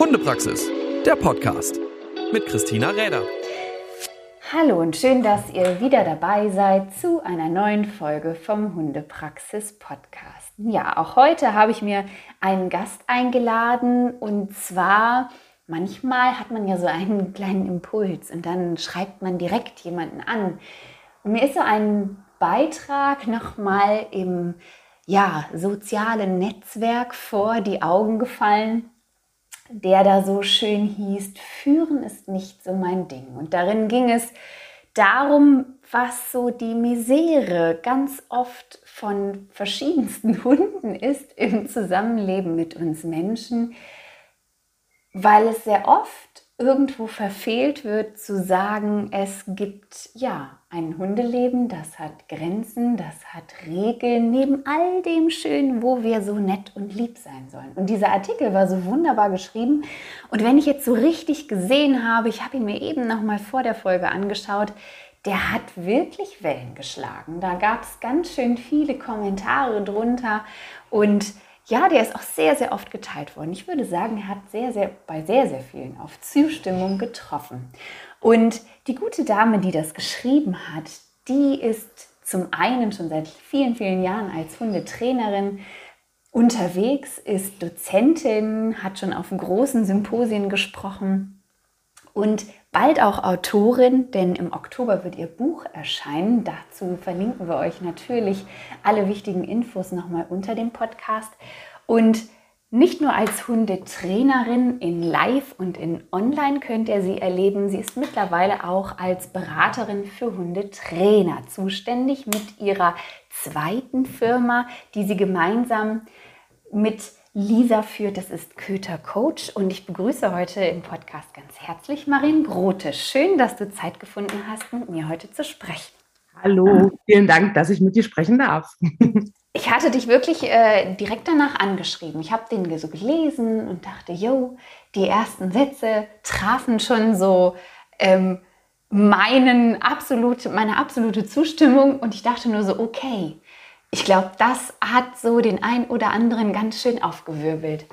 Hundepraxis, der Podcast mit Christina Räder. Hallo und schön, dass ihr wieder dabei seid zu einer neuen Folge vom Hundepraxis Podcast. Ja, auch heute habe ich mir einen Gast eingeladen und zwar manchmal hat man ja so einen kleinen Impuls und dann schreibt man direkt jemanden an. Und mir ist so ein Beitrag nochmal im ja, sozialen Netzwerk vor die Augen gefallen, der da so schön hieß, Führen ist nicht so mein Ding. Und darin ging es darum, was so die Misere ganz oft von verschiedensten Hunden ist im Zusammenleben mit uns Menschen, weil es sehr oft irgendwo verfehlt wird zu sagen, es gibt ja ein Hundeleben, das hat Grenzen, das hat Regeln, neben all dem Schönen, wo wir so nett und lieb sein sollen. Und dieser Artikel war so wunderbar geschrieben. Und wenn ich jetzt so richtig gesehen habe, ich habe ihn mir eben noch mal vor der Folge angeschaut, der hat wirklich Wellen geschlagen. Da gab es ganz schön viele Kommentare drunter und ja, der ist auch sehr, sehr oft geteilt worden. Ich würde sagen, er hat sehr, sehr, bei sehr, sehr vielen auf Zustimmung getroffen. Und die gute Dame, die das geschrieben hat, die ist zum einen schon seit vielen, vielen Jahren als Hundetrainerin unterwegs, ist Dozentin, hat schon auf großen Symposien gesprochen und bald auch Autorin, denn im Oktober wird ihr Buch erscheinen. Dazu verlinken wir euch natürlich alle wichtigen Infos nochmal unter dem Podcast. Und nicht nur als Hundetrainerin in Live und in Online könnt ihr sie erleben, sie ist mittlerweile auch als Beraterin für Hundetrainer zuständig mit ihrer zweiten Firma, die sie gemeinsam mit Lisa führt. Das ist Köter Coach und ich begrüße heute im Podcast ganz herzlich Marin Grote. Schön, dass du Zeit gefunden hast, mit mir heute zu sprechen. Hallo, vielen Dank, dass ich mit dir sprechen darf. Ich hatte dich wirklich äh, direkt danach angeschrieben. Ich habe den so gelesen und dachte, yo, die ersten Sätze trafen schon so ähm, meinen absolut, meine absolute Zustimmung und ich dachte nur so, okay, ich glaube, das hat so den ein oder anderen ganz schön aufgewirbelt.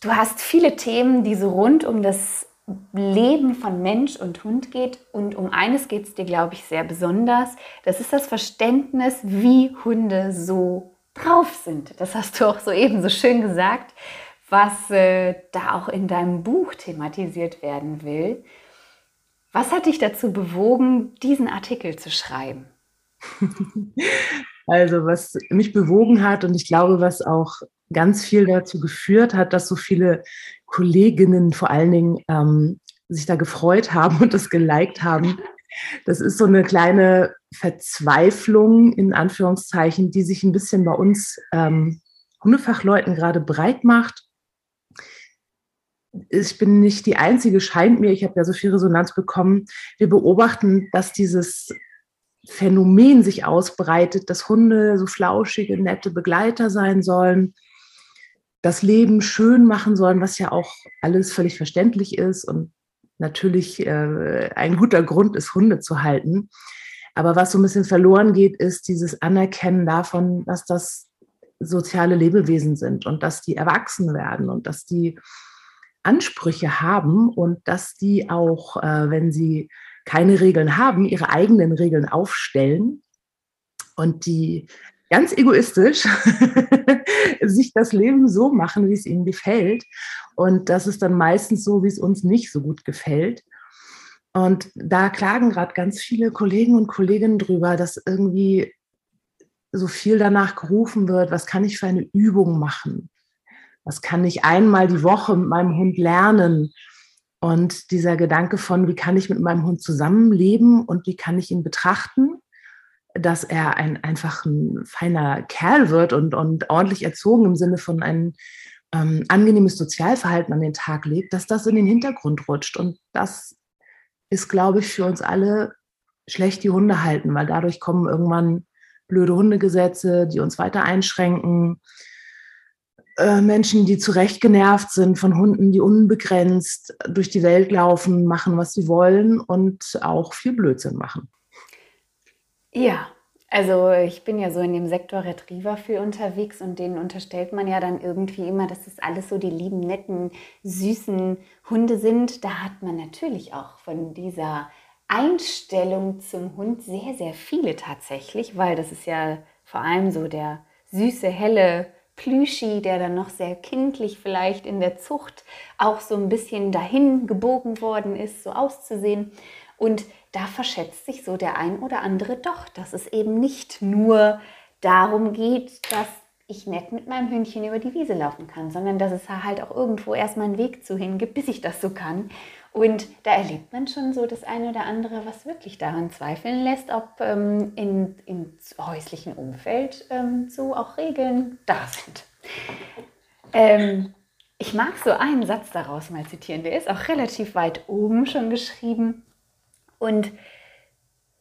Du hast viele Themen, die so rund um das Leben von Mensch und Hund geht. Und um eines geht es dir, glaube ich, sehr besonders. Das ist das Verständnis, wie Hunde so drauf sind. Das hast du auch soeben so schön gesagt, was äh, da auch in deinem Buch thematisiert werden will. Was hat dich dazu bewogen, diesen Artikel zu schreiben? Also was mich bewogen hat und ich glaube, was auch ganz viel dazu geführt hat, dass so viele Kolleginnen vor allen Dingen ähm, sich da gefreut haben und das geliked haben. Das ist so eine kleine Verzweiflung in Anführungszeichen, die sich ein bisschen bei uns ähm, Hundefachleuten gerade breit macht. Ich bin nicht die Einzige, scheint mir, ich habe ja so viel Resonanz bekommen. Wir beobachten, dass dieses Phänomen sich ausbreitet, dass Hunde so flauschige, nette Begleiter sein sollen, das Leben schön machen sollen, was ja auch alles völlig verständlich ist und natürlich äh, ein guter Grund ist, Hunde zu halten. Aber was so ein bisschen verloren geht, ist dieses Anerkennen davon, dass das soziale Lebewesen sind und dass die erwachsen werden und dass die Ansprüche haben und dass die auch, äh, wenn sie keine Regeln haben, ihre eigenen Regeln aufstellen und die ganz egoistisch sich das Leben so machen, wie es ihnen gefällt. Und das ist dann meistens so, wie es uns nicht so gut gefällt. Und da klagen gerade ganz viele Kollegen und Kolleginnen drüber, dass irgendwie so viel danach gerufen wird, was kann ich für eine Übung machen? Was kann ich einmal die Woche mit meinem Hund lernen? Und dieser Gedanke von, wie kann ich mit meinem Hund zusammenleben und wie kann ich ihn betrachten, dass er ein einfach ein feiner Kerl wird und, und ordentlich erzogen im Sinne von ein ähm, angenehmes Sozialverhalten an den Tag legt, dass das in den Hintergrund rutscht. Und das ist, glaube ich, für uns alle schlecht die Hunde halten, weil dadurch kommen irgendwann blöde Hundegesetze, die uns weiter einschränken, äh, Menschen, die zu Recht genervt sind von Hunden, die unbegrenzt durch die Welt laufen, machen, was sie wollen und auch viel Blödsinn machen. Ja, Also ich bin ja so in dem Sektor Retriever viel unterwegs und denen unterstellt man ja dann irgendwie immer, dass das alles so die lieben, netten, süßen Hunde sind. Da hat man natürlich auch von dieser Einstellung zum Hund sehr, sehr viele tatsächlich, weil das ist ja vor allem so der süße, helle Plüschi, der dann noch sehr kindlich vielleicht in der Zucht auch so ein bisschen dahin gebogen worden ist, so auszusehen. Und da verschätzt sich so der ein oder andere doch, dass es eben nicht nur darum geht, dass ich nett mit meinem Hündchen über die Wiese laufen kann, sondern dass es halt auch irgendwo erstmal einen Weg zu hin gibt, bis ich das so kann. Und da erlebt man schon so das eine oder andere, was wirklich daran zweifeln lässt, ob ähm, in, im häuslichen Umfeld ähm, so auch Regeln da sind. Ähm, ich mag so einen Satz daraus mal zitieren, der ist auch relativ weit oben schon geschrieben. Und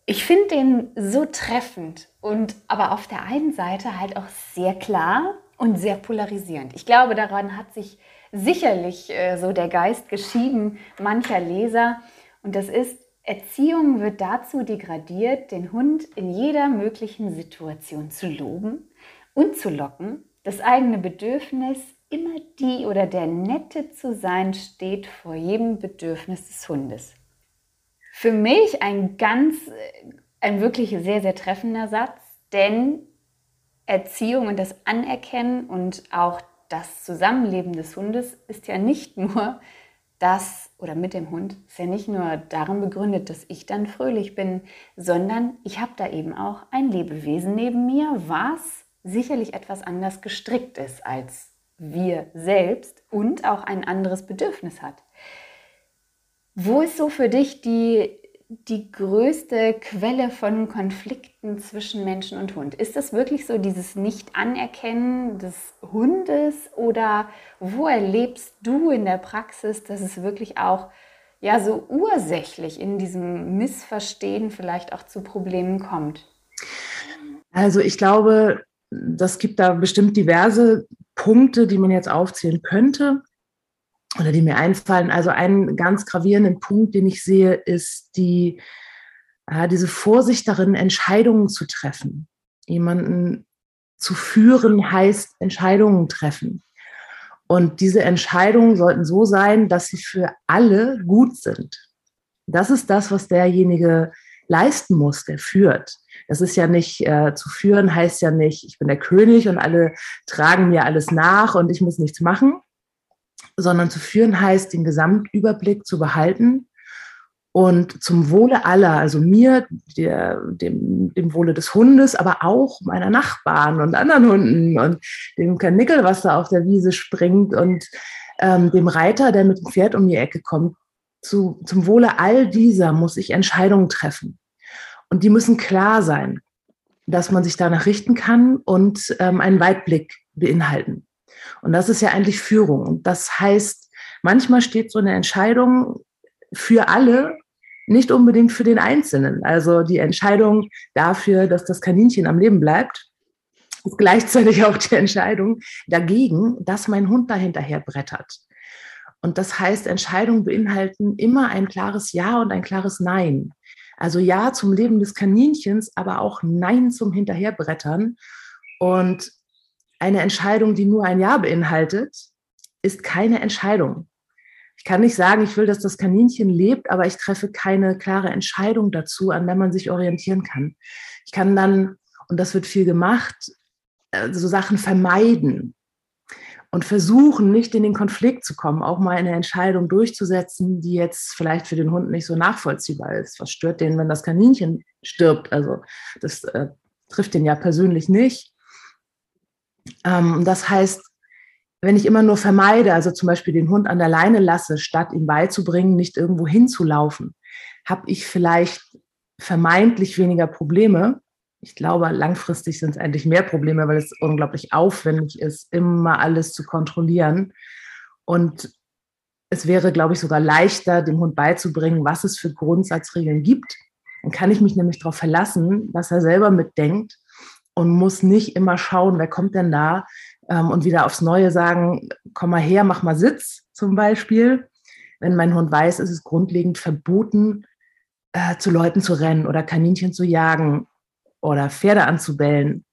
ich finde den so treffend und aber auf der einen Seite halt auch sehr klar und sehr polarisierend. Ich glaube, daran hat sich sicherlich äh, so der Geist geschieden mancher Leser. Und das ist, Erziehung wird dazu degradiert, den Hund in jeder möglichen Situation zu loben und zu locken. Das eigene Bedürfnis, immer die oder der Nette zu sein, steht vor jedem Bedürfnis des Hundes für mich ein ganz, ein wirklich sehr, sehr treffender Satz, denn Erziehung und das Anerkennen und auch das Zusammenleben des Hundes ist ja nicht nur das oder mit dem Hund ist ja nicht nur darin begründet, dass ich dann fröhlich bin, sondern ich habe da eben auch ein Lebewesen neben mir, was sicherlich etwas anders gestrickt ist als wir selbst und auch ein anderes Bedürfnis hat. Wo ist so für dich die, die größte Quelle von Konflikten zwischen Menschen und Hund? Ist das wirklich so dieses Nicht-Anerkennen des Hundes oder wo erlebst du in der Praxis, dass es wirklich auch ja so ursächlich in diesem Missverstehen vielleicht auch zu Problemen kommt? Also ich glaube, das gibt da bestimmt diverse Punkte, die man jetzt aufzählen könnte oder die mir einfallen. Also einen ganz gravierenden Punkt, den ich sehe, ist die, äh, diese Vorsicht darin, Entscheidungen zu treffen. Jemanden zu führen heißt Entscheidungen treffen. Und diese Entscheidungen sollten so sein, dass sie für alle gut sind. Das ist das, was derjenige leisten muss, der führt. Das ist ja nicht, äh, zu führen heißt ja nicht, ich bin der König und alle tragen mir alles nach und ich muss nichts machen, sondern zu führen heißt, den Gesamtüberblick zu behalten und zum Wohle aller, also mir, der, dem, dem Wohle des Hundes, aber auch meiner Nachbarn und anderen Hunden und dem Karnickel, was da auf der Wiese springt und ähm, dem Reiter, der mit dem Pferd um die Ecke kommt, zu, zum Wohle all dieser muss ich Entscheidungen treffen. Und die müssen klar sein, dass man sich danach richten kann und ähm, einen Weitblick beinhalten. Und das ist ja eigentlich Führung. Und das heißt, manchmal steht so eine Entscheidung für alle, nicht unbedingt für den Einzelnen. Also die Entscheidung dafür, dass das Kaninchen am Leben bleibt, ist gleichzeitig auch die Entscheidung dagegen, dass mein Hund dahinterher brettert. Und das heißt, Entscheidungen beinhalten immer ein klares Ja und ein klares Nein. Also Ja zum Leben des Kaninchens, aber auch Nein zum Hinterherbrettern. Und eine Entscheidung, die nur ein Ja beinhaltet, ist keine Entscheidung. Ich kann nicht sagen, ich will, dass das Kaninchen lebt, aber ich treffe keine klare Entscheidung dazu, an der man sich orientieren kann. Ich kann dann, und das wird viel gemacht, äh, so Sachen vermeiden und versuchen, nicht in den Konflikt zu kommen, auch mal eine Entscheidung durchzusetzen, die jetzt vielleicht für den Hund nicht so nachvollziehbar ist. Was stört den, wenn das Kaninchen stirbt? Also das äh, trifft den ja persönlich nicht. Ähm, das heißt, wenn ich immer nur vermeide, also zum Beispiel den Hund an der Leine lasse, statt ihm beizubringen, nicht irgendwo hinzulaufen, habe ich vielleicht vermeintlich weniger Probleme. Ich glaube, langfristig sind es eigentlich mehr Probleme, weil es unglaublich aufwendig ist, immer alles zu kontrollieren. Und es wäre, glaube ich, sogar leichter, dem Hund beizubringen, was es für Grundsatzregeln gibt. Dann kann ich mich nämlich darauf verlassen, dass er selber mitdenkt und muss nicht immer schauen, wer kommt denn da ähm, und wieder aufs Neue sagen, komm mal her, mach mal Sitz zum Beispiel. Wenn mein Hund weiß, ist es grundlegend verboten, äh, zu Leuten zu rennen oder Kaninchen zu jagen. oder Pferde anzubellen.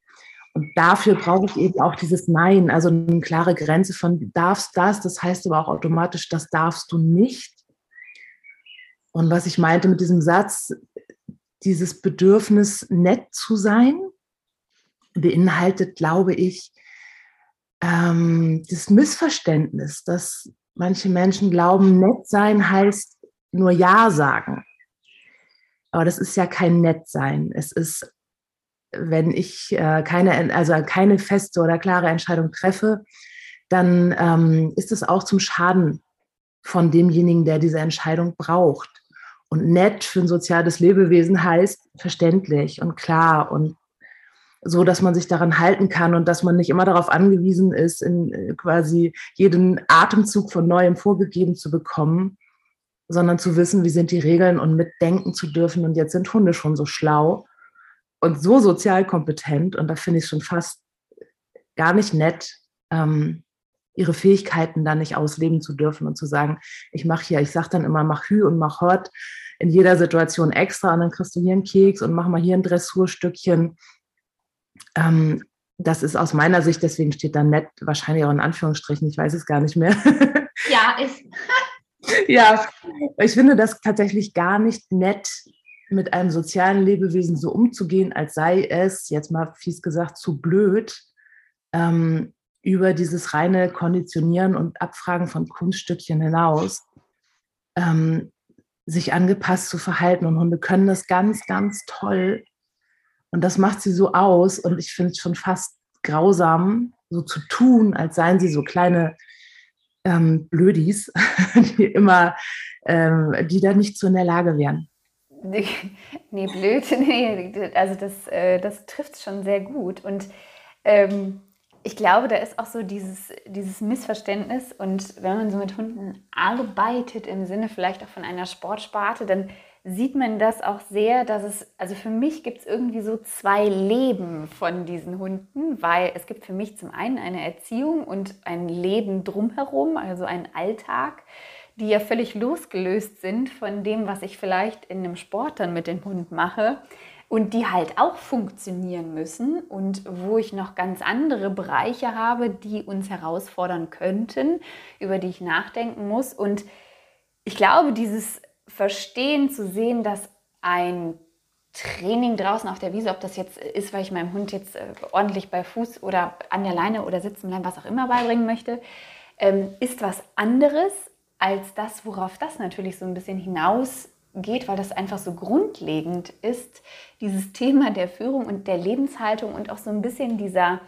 Und dafür brauche ich eben auch dieses Nein, also eine klare Grenze von darfst das, das heißt aber auch automatisch, das darfst du nicht. Und was ich meinte mit diesem Satz, dieses Bedürfnis, nett zu sein, beinhaltet, glaube ich, ähm, das Missverständnis, dass manche Menschen glauben, nett sein heißt nur Ja sagen. Aber das ist ja kein Nettsein. Es ist, wenn ich äh, keine, also keine feste oder klare Entscheidung treffe, dann ähm, ist es auch zum Schaden von demjenigen, der diese Entscheidung braucht. Und nett für ein soziales Lebewesen heißt verständlich und klar und so, dass man sich daran halten kann und dass man nicht immer darauf angewiesen ist, in äh, quasi jeden Atemzug von Neuem vorgegeben zu bekommen, sondern zu wissen, wie sind die Regeln und mitdenken zu dürfen. Und jetzt sind Hunde schon so schlau und so sozial kompetent und da finde ich schon fast gar nicht nett, ähm, ihre Fähigkeiten da nicht ausleben zu dürfen und zu sagen, ich mache hier, ich sage dann immer, mach Hü und mach Hört in jeder Situation extra und dann kriegst du hier einen Keks und mach mal hier ein Dressurstückchen ähm, das ist aus meiner Sicht, deswegen steht da nett, wahrscheinlich auch in Anführungsstrichen, ich weiß es gar nicht mehr. Ja, ist. ja, ich finde das tatsächlich gar nicht nett, mit einem sozialen Lebewesen so umzugehen, als sei es, jetzt mal fies gesagt, zu blöd, ähm, über dieses reine Konditionieren und Abfragen von Kunststückchen hinaus, ähm, sich angepasst zu verhalten. Und Hunde können das ganz, ganz toll. Und das macht sie so aus. Und ich finde es schon fast grausam, so zu tun, als seien sie so kleine ähm, Blödis, die immer, ähm, die da nicht so in der Lage wären. Nee, blöd, nee, also das, äh, das trifft es schon sehr gut. Und ähm, ich glaube, da ist auch so dieses, dieses Missverständnis. Und wenn man so mit Hunden arbeitet, im Sinne vielleicht auch von einer Sportsparte, dann sieht man das auch sehr, dass es, also für mich gibt es irgendwie so zwei Leben von diesen Hunden, weil es gibt für mich zum einen eine Erziehung und ein Leben drumherum, also ein Alltag, die ja völlig losgelöst sind von dem, was ich vielleicht in einem Sport dann mit dem Hund mache und die halt auch funktionieren müssen und wo ich noch ganz andere Bereiche habe, die uns herausfordern könnten, über die ich nachdenken muss. Und ich glaube, dieses verstehen, zu sehen, dass ein Training draußen auf der Wiese, ob das jetzt ist, weil ich meinem Hund jetzt äh, ordentlich bei Fuß oder an der Leine oder sitzen bleiben, was auch immer beibringen möchte, ähm, ist was anderes als das, worauf das natürlich so ein bisschen hinausgeht, weil das einfach so grundlegend ist, dieses Thema der Führung und der Lebenshaltung und auch so ein bisschen dieser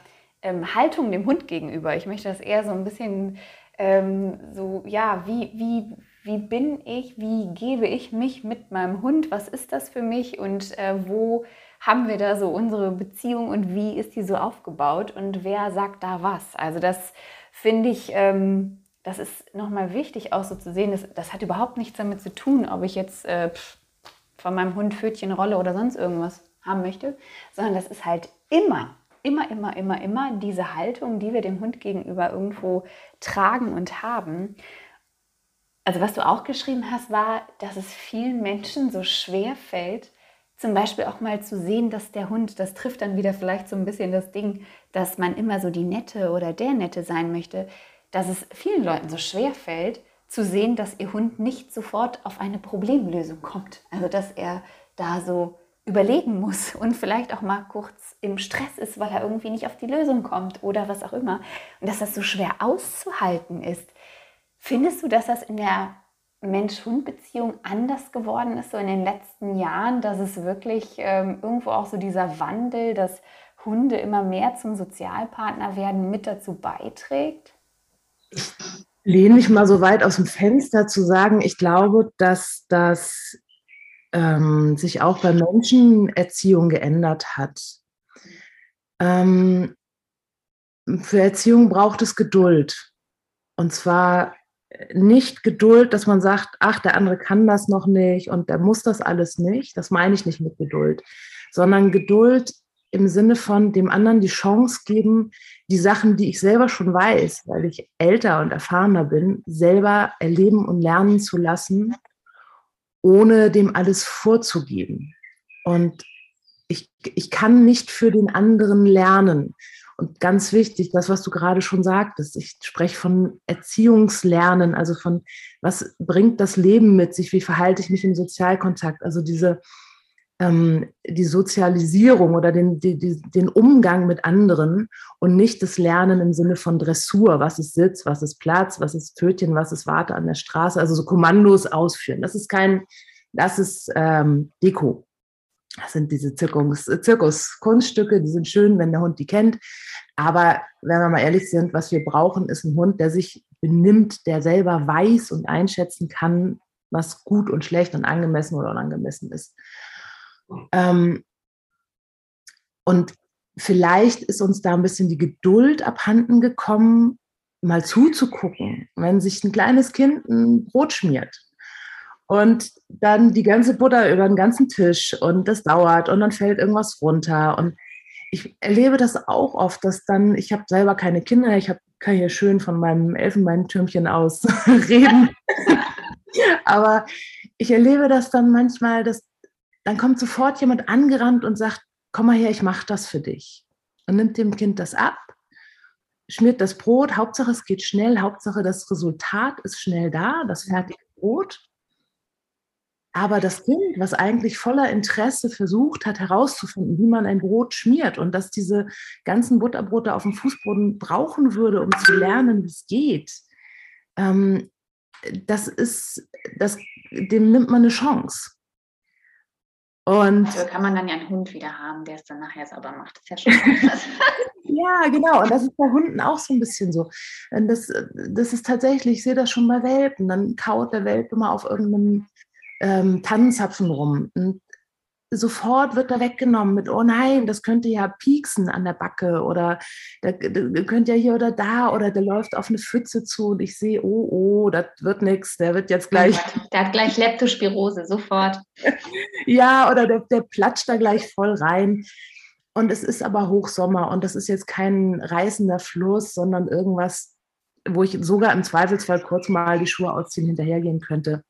ähm, Haltung dem Hund gegenüber. Ich möchte das eher so ein bisschen ähm, so, ja, wie, wie, wie bin ich, wie gebe ich mich mit meinem Hund, was ist das für mich und äh, wo haben wir da so unsere Beziehung und wie ist die so aufgebaut und wer sagt da was. Also das finde ich, ähm, das ist nochmal wichtig auch so zu sehen, das, das hat überhaupt nichts damit zu tun, ob ich jetzt äh, von meinem Hund Pfötchen, Rolle oder sonst irgendwas haben möchte, sondern das ist halt immer immer, immer, immer, immer diese Haltung, die wir dem Hund gegenüber irgendwo tragen und haben. Also was du auch geschrieben hast, war, dass es vielen Menschen so schwer fällt, zum Beispiel auch mal zu sehen, dass der Hund, das trifft dann wieder vielleicht so ein bisschen das Ding, dass man immer so die Nette oder der Nette sein möchte, dass es vielen Leuten so schwer fällt, zu sehen, dass ihr Hund nicht sofort auf eine Problemlösung kommt. Also dass er da so überlegen muss und vielleicht auch mal kurz im Stress ist, weil er irgendwie nicht auf die Lösung kommt oder was auch immer. Und dass das so schwer auszuhalten ist. Findest du, dass das in der Mensch-Hund-Beziehung anders geworden ist, so in den letzten Jahren, dass es wirklich ähm, irgendwo auch so dieser Wandel, dass Hunde immer mehr zum Sozialpartner werden, mit dazu beiträgt? Ich lehne mich mal so weit aus dem Fenster zu sagen, ich glaube, dass das ähm, sich auch bei Menschen Erziehung geändert hat. Ähm, für Erziehung braucht es Geduld. Und zwar nicht Geduld, dass man sagt, ach, der andere kann das noch nicht und der muss das alles nicht. Das meine ich nicht mit Geduld, sondern Geduld im Sinne von dem anderen die Chance geben, die Sachen, die ich selber schon weiß, weil ich älter und erfahrener bin, selber erleben und lernen zu lassen, ohne dem alles vorzugeben. Und ich, ich kann nicht für den anderen lernen. Und ganz wichtig, das, was du gerade schon sagtest, ich spreche von Erziehungslernen, also von, was bringt das Leben mit sich, wie verhalte ich mich im Sozialkontakt, also diese, ähm, die Sozialisierung oder den, die, den Umgang mit anderen und nicht das Lernen im Sinne von Dressur, was ist Sitz, was ist Platz, was ist Pfötchen, was ist Warte an der Straße, also so Kommandos ausführen. Das ist kein, das ist ähm, Deko. Das sind diese Zirkus, Zirkus-Kunststücke, die sind schön, wenn der Hund die kennt. Aber wenn wir mal ehrlich sind, was wir brauchen, ist ein Hund, der sich benimmt, der selber weiß und einschätzen kann, was gut und schlecht und angemessen oder unangemessen ist. Ähm, und vielleicht ist uns da ein bisschen die Geduld abhanden gekommen, mal zuzugucken, wenn sich ein kleines Kind ein Brot schmiert und dann die ganze Butter über den ganzen Tisch und das dauert und dann fällt irgendwas runter und ich erlebe das auch oft, dass dann, ich habe selber keine Kinder, ich hab, kann hier schön von meinem Elfenbeintürmchen aus reden, aber ich erlebe das dann manchmal, dass dann kommt sofort jemand angerannt und sagt, komm mal her, ich mache das für dich. Und nimmt dem Kind das ab, schmiert das Brot, Hauptsache es geht schnell, Hauptsache das Resultat ist schnell da, das fertige Brot. Aber das Kind, was eigentlich voller Interesse versucht hat herauszufinden, wie man ein Brot schmiert und dass diese ganzen Butterbrote auf dem Fußboden brauchen würde, um zu lernen, wie es geht, ähm, das ist, das, dem nimmt man eine Chance. Und Dafür kann man dann ja einen Hund wieder haben, der es dann nachher sauber macht. Das ist ja schon Ja, genau. Und das ist bei Hunden auch so ein bisschen so. Das, das ist tatsächlich, ich sehe das schon bei Welpen. Dann kaut der Welpe mal auf irgendeinem ähm, Tannenzapfen rum. Und sofort wird er weggenommen mit, oh nein, das könnte ja pieksen an der Backe oder der, der könnte ja hier oder da oder der läuft auf eine Pfütze zu und ich sehe, oh, oh, das wird nichts, der wird jetzt gleich. Der hat gleich Leptospirose, sofort. ja, oder der, der platscht da gleich voll rein. Und es ist aber Hochsommer und das ist jetzt kein reißender Fluss, sondern irgendwas, wo ich sogar im Zweifelsfall kurz mal die Schuhe ausziehen hinterhergehen könnte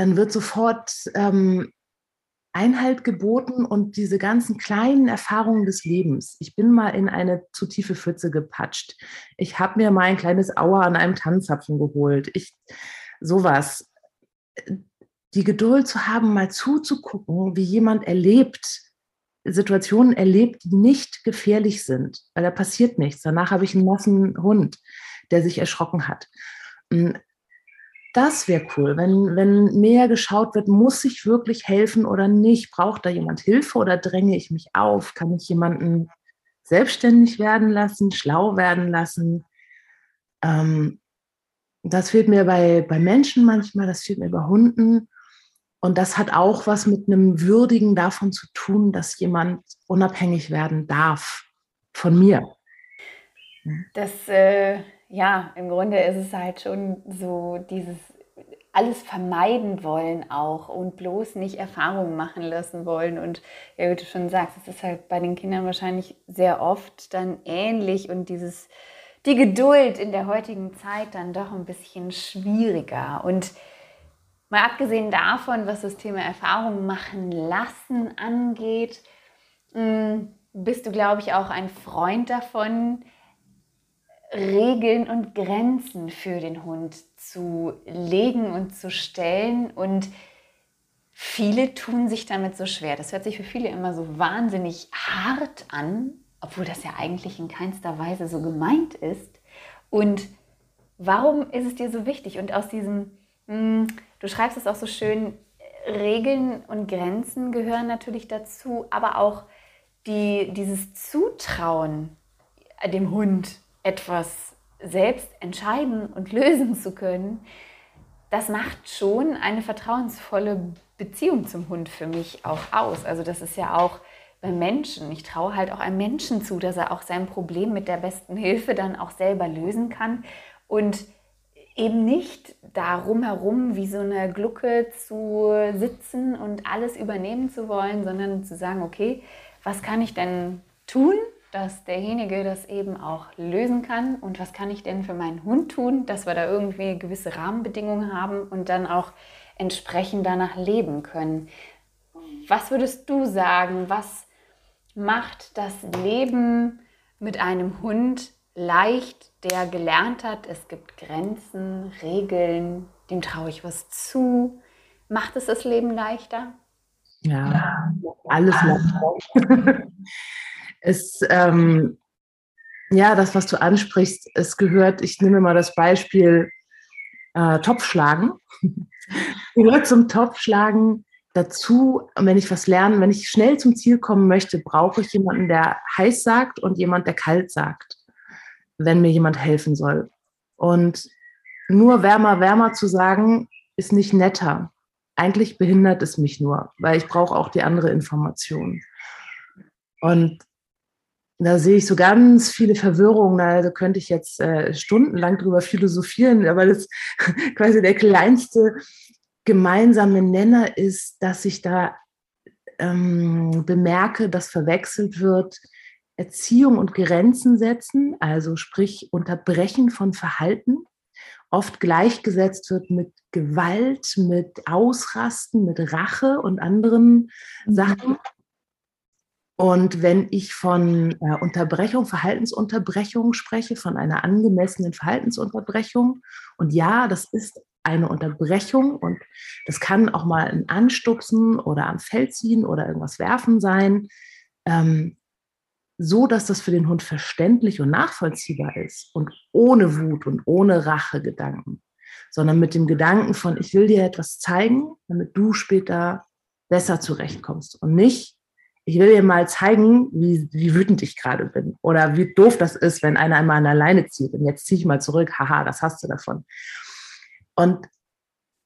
dann wird sofort ähm, Einhalt geboten und diese ganzen kleinen Erfahrungen des Lebens. Ich bin mal in eine zu tiefe Pfütze gepatscht. Ich habe mir mal ein kleines Auer an einem Tannenzapfen geholt. Ich, sowas. Die Geduld zu haben, mal zuzugucken, wie jemand erlebt, Situationen erlebt, die nicht gefährlich sind, weil da passiert nichts. Danach habe ich einen nassen Hund, der sich erschrocken hat. Das wäre cool, wenn, wenn mehr geschaut wird, muss ich wirklich helfen oder nicht? Braucht da jemand Hilfe oder dränge ich mich auf? Kann ich jemanden selbstständig werden lassen, schlau werden lassen? Ähm, das fehlt mir bei, bei Menschen manchmal, das fehlt mir bei Hunden. Und das hat auch was mit einem Würdigen davon zu tun, dass jemand unabhängig werden darf von mir. Das äh, ja, im Grunde ist es halt schon so dieses alles vermeiden wollen auch und bloß nicht Erfahrungen machen lassen wollen. Und ja, wie du schon sagst, es ist halt bei den Kindern wahrscheinlich sehr oft dann ähnlich und dieses, die Geduld in der heutigen Zeit dann doch ein bisschen schwieriger. Und mal abgesehen davon, was das Thema Erfahrungen machen lassen angeht, hm, bist du, glaube ich, auch ein Freund davon, Regeln und Grenzen für den Hund zu legen und zu stellen. Und viele tun sich damit so schwer. Das hört sich für viele immer so wahnsinnig hart an, obwohl das ja eigentlich in keinster Weise so gemeint ist. Und warum ist es dir so wichtig? Und aus diesem, hm, du schreibst es auch so schön, Regeln und Grenzen gehören natürlich dazu, aber auch die, dieses Zutrauen dem Hund etwas selbst entscheiden und lösen zu können, das macht schon eine vertrauensvolle Beziehung zum Hund für mich auch aus. Also das ist ja auch bei Menschen. Ich traue halt auch einem Menschen zu, dass er auch sein Problem mit der besten Hilfe dann auch selber lösen kann und eben nicht darum herum wie so eine Glucke zu sitzen und alles übernehmen zu wollen, sondern zu sagen, okay, was kann ich denn tun, dass derjenige das eben auch lösen kann. Und was kann ich denn für meinen Hund tun, dass wir da irgendwie gewisse Rahmenbedingungen haben und dann auch entsprechend danach leben können. was würdest du sagen, was macht das Leben mit einem Hund leicht, der gelernt hat, es gibt Grenzen, Regeln, dem traue ich was zu? Macht es das Leben leichter? Ja, alles leichter. es, ähm, ja, das, was du ansprichst, es gehört, ich nehme mal das Beispiel äh, Topfschlagen. gehört zum Topfschlagen dazu, wenn ich was lerne, wenn ich schnell zum Ziel kommen möchte, brauche ich jemanden, der heiß sagt und jemand, der kalt sagt, wenn mir jemand helfen soll. Und nur wärmer, wärmer zu sagen, ist nicht netter. Eigentlich behindert es mich nur, weil ich brauche auch die andere Information. Und da sehe ich so ganz viele Verwirrungen. Da könnte ich jetzt äh, stundenlang drüber philosophieren, aber das quasi der kleinste gemeinsame Nenner ist, dass ich da ähm, bemerke, dass verwechselt wird Erziehung und Grenzen setzen, also sprich Unterbrechen von Verhalten, oft gleichgesetzt wird mit Gewalt, mit Ausrasten, mit Rache und anderen mhm. Sachen. Und wenn ich von äh, Unterbrechung, Verhaltensunterbrechung spreche, von einer angemessenen Verhaltensunterbrechung, und ja, das ist eine Unterbrechung und das kann auch mal ein Anstupsen oder am Feld ziehen oder irgendwas werfen sein, ähm, so dass das für den Hund verständlich und nachvollziehbar ist und ohne Wut und ohne Rachegedanken, sondern mit dem Gedanken von, ich will dir etwas zeigen, damit du später besser zurechtkommst und nicht, ich will dir mal zeigen, wie, wie wütend ich gerade bin oder wie doof das ist, wenn einer einmal an der Leine zieht und jetzt ziehe ich mal zurück, haha, das hast du davon. Und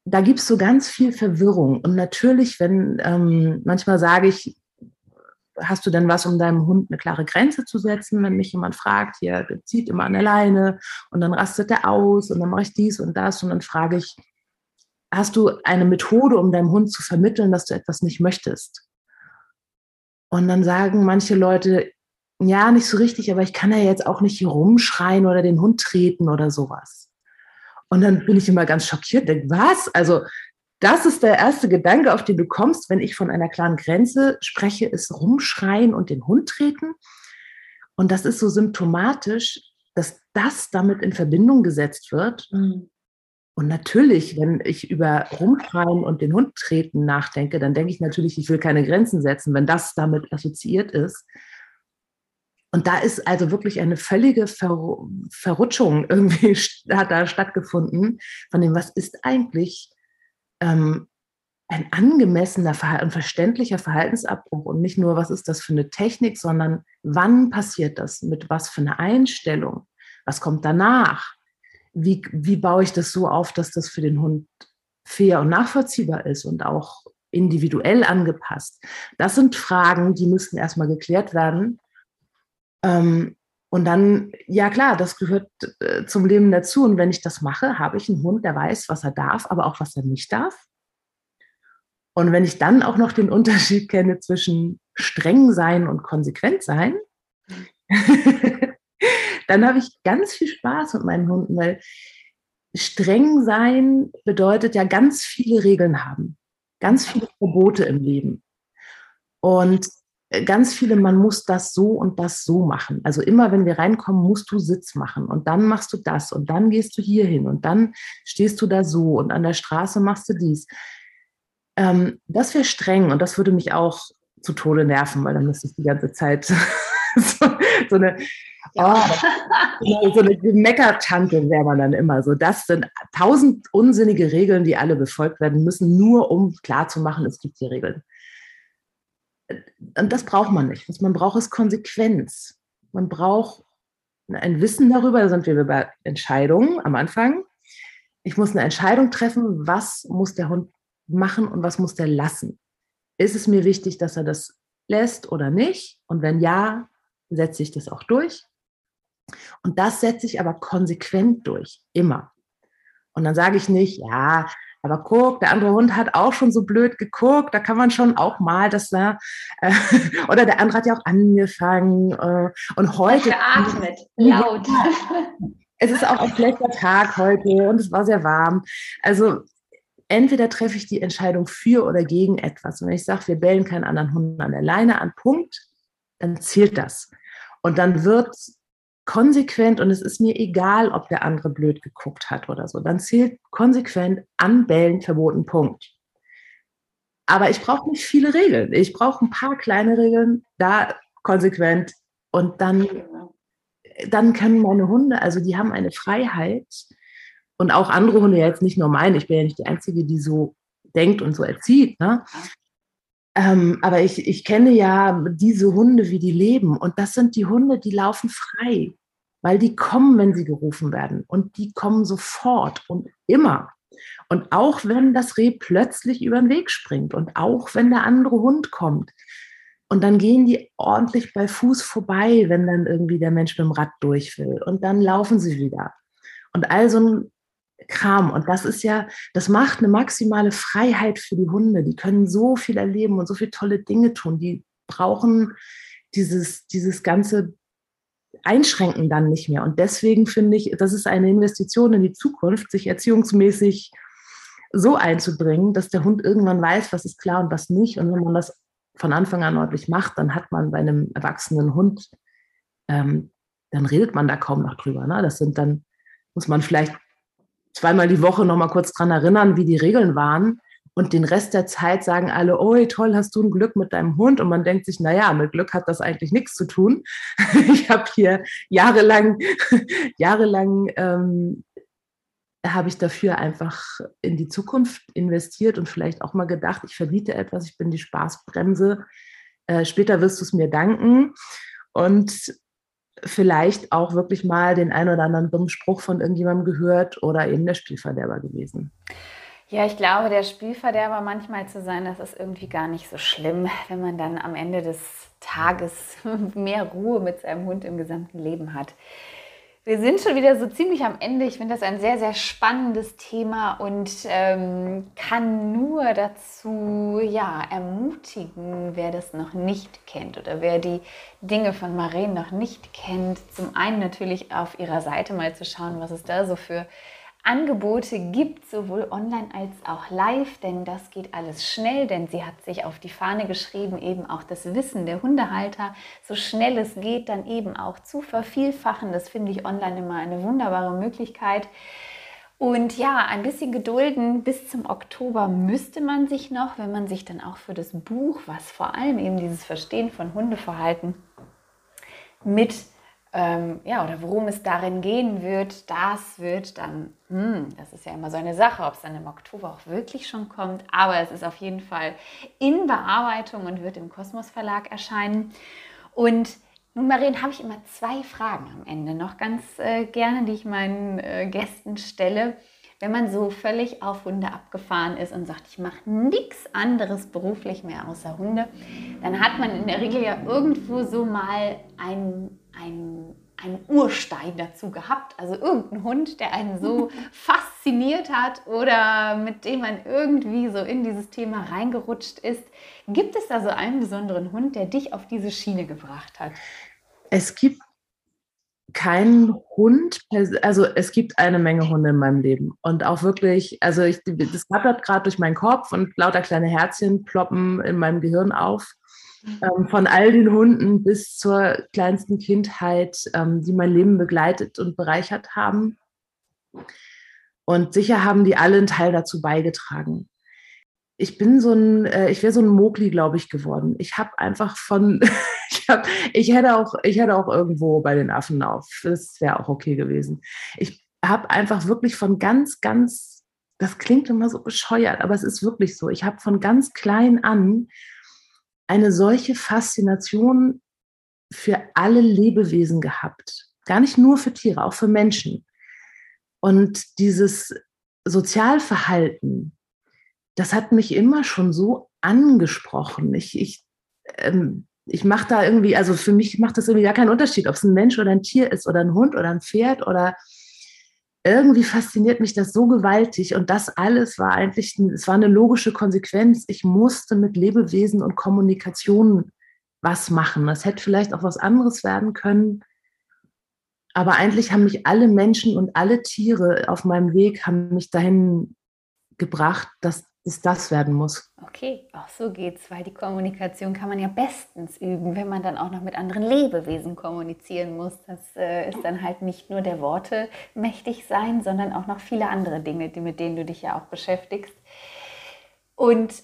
da gibt es so ganz viel Verwirrung. Und natürlich, wenn ähm, manchmal sage ich, hast du denn was, um deinem Hund eine klare Grenze zu setzen, wenn mich jemand fragt, hier, der zieht immer an der Leine und dann rastet er aus und dann mache ich dies und das und dann frage ich, hast du eine Methode, um deinem Hund zu vermitteln, dass du etwas nicht möchtest? Und dann sagen manche Leute, ja, nicht so richtig, aber ich kann ja jetzt auch nicht hier rumschreien oder den Hund treten oder sowas. Und dann bin ich immer ganz schockiert, denke, was? Also das ist der erste Gedanke, auf den du kommst, wenn ich von einer klaren Grenze spreche, ist rumschreien und den Hund treten. Und das ist so symptomatisch, dass das damit in Verbindung gesetzt wird. Mhm. Und natürlich, wenn ich über Rumschreien und den Hund treten nachdenke, dann denke ich natürlich, ich will keine Grenzen setzen, wenn das damit assoziiert ist. Und da ist also wirklich eine völlige Ver Verrutschung irgendwie hat da stattgefunden von dem, was ist eigentlich ähm, ein angemessener und verständlicher Verhaltensabbruch und nicht nur, was ist das für eine Technik, sondern wann passiert das, mit was für einer Einstellung, was kommt danach, wie, wie baue ich das so auf, dass das für den Hund fair und nachvollziehbar ist und auch individuell angepasst. Das sind Fragen, die müssten erstmal geklärt werden. Ähm, und dann, ja klar, das gehört äh, zum Leben dazu. Und wenn ich das mache, habe ich einen Hund, der weiß, was er darf, aber auch was er nicht darf. Und wenn ich dann auch noch den Unterschied kenne zwischen streng sein und konsequent sein, dann habe ich ganz viel Spaß mit meinen Hunden, weil streng sein bedeutet ja ganz viele Regeln haben, ganz viele Verbote im Leben. Und ganz viele, man muss das so und das so machen. Also immer, wenn wir reinkommen, musst du Sitz machen und dann machst du das und dann gehst du hier hin und dann stehst du da so und an der Straße machst du dies. Ähm, das wäre streng und das würde mich auch zu Tode nerven, weil dann müsste ich die ganze Zeit so, so eine Oh, so eine Meckertante wäre man dann immer so. Das sind tausend unsinnige Regeln, die alle befolgt werden müssen, nur um klarzumachen, es gibt die Regeln und das braucht man nicht. Was man braucht, ist Konsequenz. Man braucht ein Wissen darüber, da sind wir bei Entscheidungen am Anfang. Ich muss eine Entscheidung treffen, was muss der Hund machen und was muss der lassen. Ist es mir wichtig, dass er das lässt oder nicht? Und wenn ja, setze ich das auch durch. Und das setze ich aber konsequent durch, immer. Und dann sage ich nicht, ja, aber guck, der andere Hund hat auch schon so blöd geguckt, da kann man schon auch mal das da, äh, oder der andere hat ja auch angefangen äh, und heute. Geatmet, laut. Es ist auch ein schlechter Tag heute und es war sehr warm. Also entweder treffe ich die Entscheidung für oder gegen etwas. Und wenn ich sage, wir bellen keinen anderen Hund an der Leine an, Punkt, dann zählt das. Und dann wird konsequent, und es ist mir egal, ob der andere blöd geguckt hat oder so, dann zählt konsequent anbellen verboten, Punkt. Aber ich brauche nicht viele Regeln. Ich brauche ein paar kleine Regeln, da konsequent. Und dann, dann können meine Hunde, also die haben eine Freiheit, und auch andere Hunde, jetzt nicht nur meine, ich bin ja nicht die Einzige, die so denkt und so erzieht. Ne? Ähm, aber ich, ich kenne ja diese Hunde, wie die leben. Und das sind die Hunde, die laufen frei, weil die kommen, wenn sie gerufen werden. Und die kommen sofort und immer. Und auch wenn das Reh plötzlich über den Weg springt und auch wenn der andere Hund kommt. Und dann gehen die ordentlich bei Fuß vorbei, wenn dann irgendwie der Mensch mit dem Rad durch will. Und dann laufen sie wieder. Und all so ein Kram. Und das ist ja, das macht eine maximale Freiheit für die Hunde. Die können so viel erleben und so viele tolle Dinge tun. Die brauchen dieses, dieses ganze Einschränken dann nicht mehr. Und deswegen finde ich, das ist eine Investition in die Zukunft, sich erziehungsmäßig so einzubringen, dass der Hund irgendwann weiß, was ist klar und was nicht. Und wenn man das von Anfang an ordentlich macht, dann hat man bei einem erwachsenen Hund, ähm, dann redet man da kaum noch drüber. Ne? Das sind dann, muss man vielleicht zweimal die Woche noch mal kurz dran erinnern, wie die Regeln waren. Und den Rest der Zeit sagen alle, oh, toll, hast du ein Glück mit deinem Hund? Und man denkt sich, naja, mit Glück hat das eigentlich nichts zu tun. ich habe hier jahrelang, jahrelang ähm, habe ich dafür einfach in die Zukunft investiert und vielleicht auch mal gedacht, ich verbiete etwas, ich bin die Spaßbremse. Äh, später wirst du es mir danken. Und vielleicht auch wirklich mal den einen oder anderen dummen Spruch von irgendjemandem gehört oder eben der Spielverderber gewesen. Ja, ich glaube, der Spielverderber manchmal zu sein, das ist irgendwie gar nicht so schlimm, wenn man dann am Ende des Tages mehr Ruhe mit seinem Hund im gesamten Leben hat. Wir sind schon wieder so ziemlich am Ende. Ich finde das ein sehr, sehr spannendes Thema und ähm, kann nur dazu ja, ermutigen, wer das noch nicht kennt oder wer die Dinge von Maren noch nicht kennt. Zum einen natürlich auf ihrer Seite mal zu schauen, was es da so für Angebote gibt, sowohl online als auch live, denn das geht alles schnell, denn sie hat sich auf die Fahne geschrieben, eben auch das Wissen der Hundehalter so schnell es geht dann eben auch zu vervielfachen. Das finde ich online immer eine wunderbare Möglichkeit. Und ja, ein bisschen gedulden bis zum Oktober müsste man sich noch, wenn man sich dann auch für das Buch, was vor allem eben dieses Verstehen von Hundeverhalten mit ähm, ja, oder worum es darin gehen wird, das wird dann, hm, das ist ja immer so eine Sache, ob es dann im Oktober auch wirklich schon kommt, aber es ist auf jeden Fall in Bearbeitung und wird im Kosmos Verlag erscheinen. Und nun, Marien, habe ich immer zwei Fragen am Ende noch ganz äh, gerne, die ich meinen äh, Gästen stelle. Wenn man so völlig auf Hunde abgefahren ist und sagt, ich mache nichts anderes beruflich mehr außer Hunde, dann hat man in der Regel ja irgendwo so mal ein einen, einen Urstein dazu gehabt, also irgendein Hund, der einen so fasziniert hat oder mit dem man irgendwie so in dieses Thema reingerutscht ist. Gibt es da so einen besonderen Hund, der dich auf diese Schiene gebracht hat? Es gibt keinen Hund, also es gibt eine Menge Hunde in meinem Leben und auch wirklich, also ich, das klappert gerade durch meinen Kopf und lauter kleine Herzchen ploppen in meinem Gehirn auf ähm, von all den Hunden bis zur kleinsten Kindheit, ähm, die mein Leben begleitet und bereichert haben. Und sicher haben die alle einen Teil dazu beigetragen. Ich bin so ein, äh, ich wäre so ein Mogli, glaube ich, geworden. Ich habe einfach von, ich, hab, ich, hätte auch, ich hätte auch irgendwo bei den Affen auf. Das wäre auch okay gewesen. Ich habe einfach wirklich von ganz, ganz, das klingt immer so bescheuert, aber es ist wirklich so. Ich habe von ganz klein an eine solche Faszination für alle Lebewesen gehabt. Gar nicht nur für Tiere, auch für Menschen. Und dieses Sozialverhalten, das hat mich immer schon so angesprochen. Ich, ich, ähm, ich mache da irgendwie, also für mich macht das irgendwie gar keinen Unterschied, ob es ein Mensch oder ein Tier ist oder ein Hund oder ein Pferd oder irgendwie fasziniert mich das so gewaltig und das alles war eigentlich, es war eine logische Konsequenz. Ich musste mit Lebewesen und Kommunikation was machen. Das hätte vielleicht auch was anderes werden können. Aber eigentlich haben mich alle Menschen und alle Tiere auf meinem Weg haben mich dahin gebracht, dass es das werden muss. Okay, auch so geht's, weil die Kommunikation kann man ja bestens üben, wenn man dann auch noch mit anderen Lebewesen kommunizieren muss. Das äh, ist dann halt nicht nur der Worte mächtig sein, sondern auch noch viele andere Dinge, die, mit denen du dich ja auch beschäftigst. Und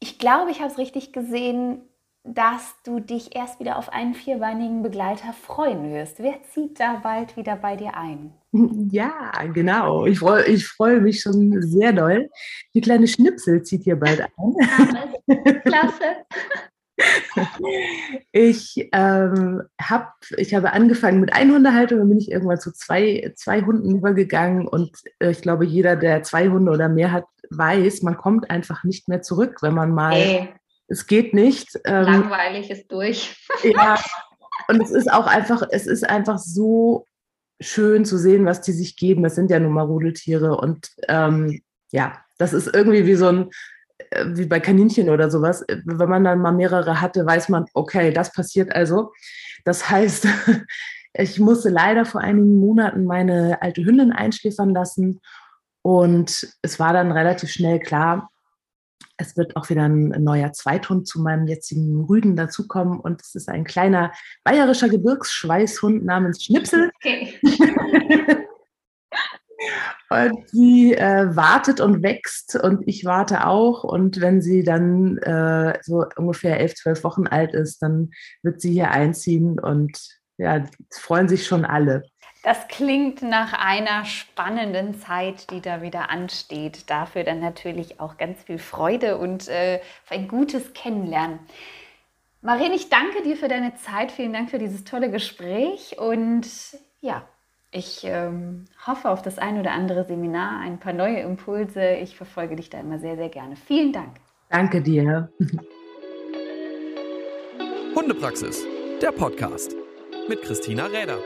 ich glaube, ich habe es richtig gesehen, dass du dich erst wieder auf einen vierbeinigen Begleiter freuen wirst. Wer zieht da bald wieder bei dir ein? Ja, genau. Ich freue ich freu mich schon sehr doll. Die kleine Schnipsel zieht hier bald ein. Klasse. Ich, ähm, hab, ich habe angefangen mit Einhundehaltung, dann bin ich irgendwann zu zwei, zwei Hunden übergegangen und äh, ich glaube, jeder, der zwei Hunde oder mehr hat, weiß, man kommt einfach nicht mehr zurück, wenn man mal hey es geht nicht. Ähm, Langweilig ist durch. ja, und es ist auch einfach, es ist einfach so schön zu sehen, was die sich geben. Das sind ja nun mal Rudeltiere und ähm, ja, das ist irgendwie wie so ein, äh, wie bei Kaninchen oder sowas. Wenn man dann mal mehrere hatte, weiß man, okay, das passiert also. Das heißt, ich musste leider vor einigen Monaten meine alte Hündin einschläfern lassen und es war dann relativ schnell klar, es wird auch wieder ein neuer Zweithund zu meinem jetzigen Rüden dazukommen und es ist ein kleiner bayerischer Gebirgsschweißhund namens Schnipsel. Okay. und sie äh, wartet und wächst und ich warte auch. Und wenn sie dann äh, so ungefähr elf, zwölf Wochen alt ist, dann wird sie hier einziehen und ja, freuen sich schon alle. Das klingt nach einer spannenden Zeit, die da wieder ansteht. Dafür dann natürlich auch ganz viel Freude und äh, ein gutes Kennenlernen. Marin, ich danke dir für deine Zeit. Vielen Dank für dieses tolle Gespräch. Und ja, ich ähm, hoffe auf das ein oder andere Seminar, ein paar neue Impulse. Ich verfolge dich da immer sehr, sehr gerne. Vielen Dank. Danke dir. Hundepraxis, der Podcast mit Christina Räder.